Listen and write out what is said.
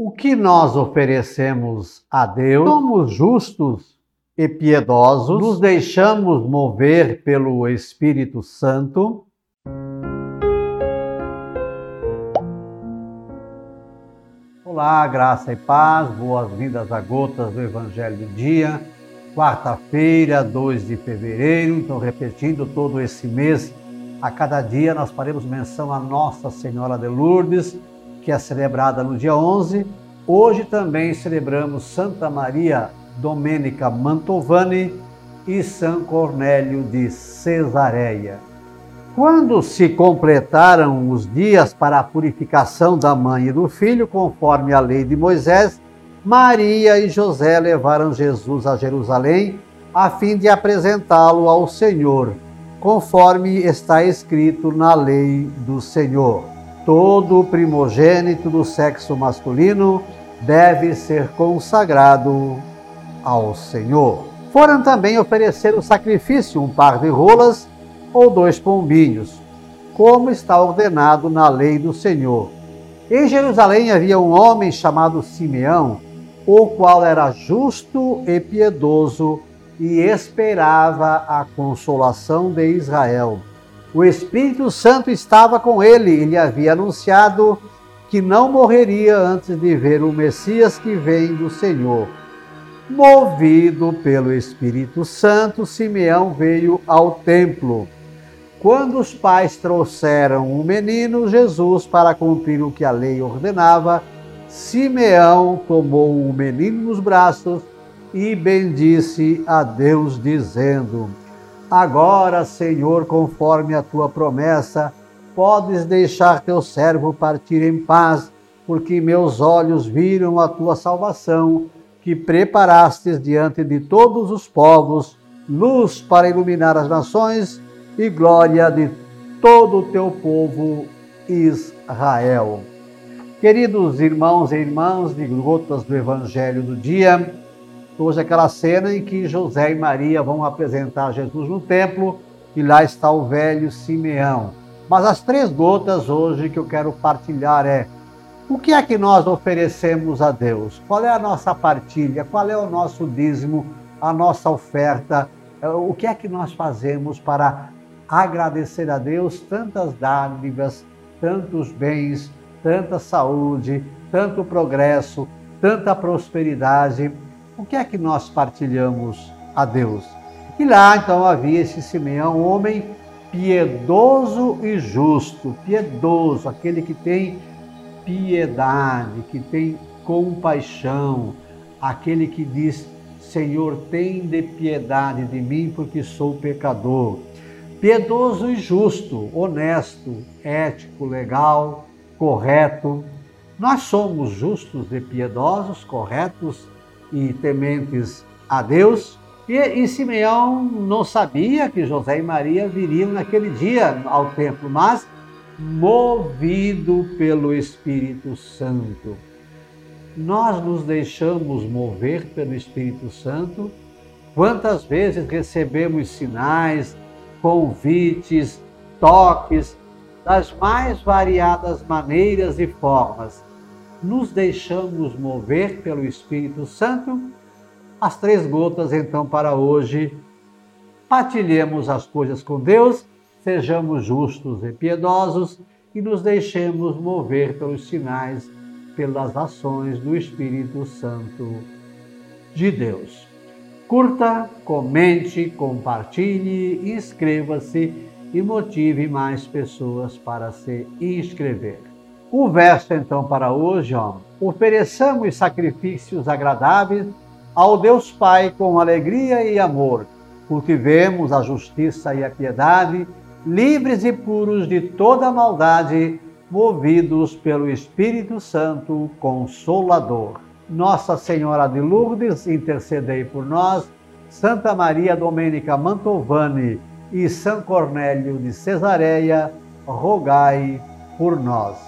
O que nós oferecemos a Deus? Somos justos e piedosos, nos deixamos mover pelo Espírito Santo. Olá, graça e paz, boas-vindas a Gotas do Evangelho do Dia, quarta-feira, 2 de fevereiro. Então, repetindo todo esse mês, a cada dia nós faremos menção a Nossa Senhora de Lourdes que é celebrada no dia 11. Hoje também celebramos Santa Maria Domênica Mantovani e São Cornélio de Cesareia. Quando se completaram os dias para a purificação da mãe e do filho, conforme a lei de Moisés, Maria e José levaram Jesus a Jerusalém a fim de apresentá-lo ao Senhor, conforme está escrito na lei do Senhor todo primogênito do sexo masculino deve ser consagrado ao Senhor. Foram também oferecer o sacrifício um par de rolas ou dois pombinhos, como está ordenado na lei do Senhor. Em Jerusalém havia um homem chamado Simeão, o qual era justo e piedoso e esperava a consolação de Israel o Espírito Santo estava com ele e lhe havia anunciado que não morreria antes de ver o Messias que vem do Senhor. Movido pelo Espírito Santo, Simeão veio ao templo. Quando os pais trouxeram o menino Jesus para cumprir o que a lei ordenava, Simeão tomou o menino nos braços e bendisse a Deus, dizendo: Agora, Senhor, conforme a tua promessa, podes deixar teu servo partir em paz, porque meus olhos viram a tua salvação, que preparastes diante de todos os povos, luz para iluminar as nações e glória de todo o teu povo Israel. Queridos irmãos e irmãs de Gotas do Evangelho do Dia, Hoje aquela cena em que José e Maria vão apresentar Jesus no templo e lá está o velho Simeão. Mas as três gotas hoje que eu quero partilhar é o que é que nós oferecemos a Deus? Qual é a nossa partilha? Qual é o nosso dízimo? A nossa oferta? O que é que nós fazemos para agradecer a Deus tantas dádivas, tantos bens, tanta saúde, tanto progresso, tanta prosperidade? O que é que nós partilhamos a Deus? E lá então havia esse Simeão, um homem piedoso e justo, piedoso, aquele que tem piedade, que tem compaixão, aquele que diz: Senhor, tem de piedade de mim, porque sou pecador. Piedoso e justo, honesto, ético, legal, correto. Nós somos justos e piedosos, corretos e tementes a Deus. E, e Simeão não sabia que José e Maria viriam naquele dia ao templo, mas movido pelo Espírito Santo. Nós nos deixamos mover pelo Espírito Santo. Quantas vezes recebemos sinais, convites, toques, das mais variadas maneiras e formas nos deixamos mover pelo Espírito Santo, as três gotas então para hoje. Partilhemos as coisas com Deus, sejamos justos e piedosos e nos deixemos mover pelos sinais, pelas ações do Espírito Santo de Deus. Curta, comente, compartilhe, inscreva-se e motive mais pessoas para se inscrever. O verso então para hoje, ó, ofereçamos sacrifícios agradáveis ao Deus Pai com alegria e amor. Cultivemos a justiça e a piedade, livres e puros de toda maldade, movidos pelo Espírito Santo Consolador. Nossa Senhora de Lourdes, intercedei por nós. Santa Maria Domênica Mantovani e São Cornélio de Cesareia, rogai por nós.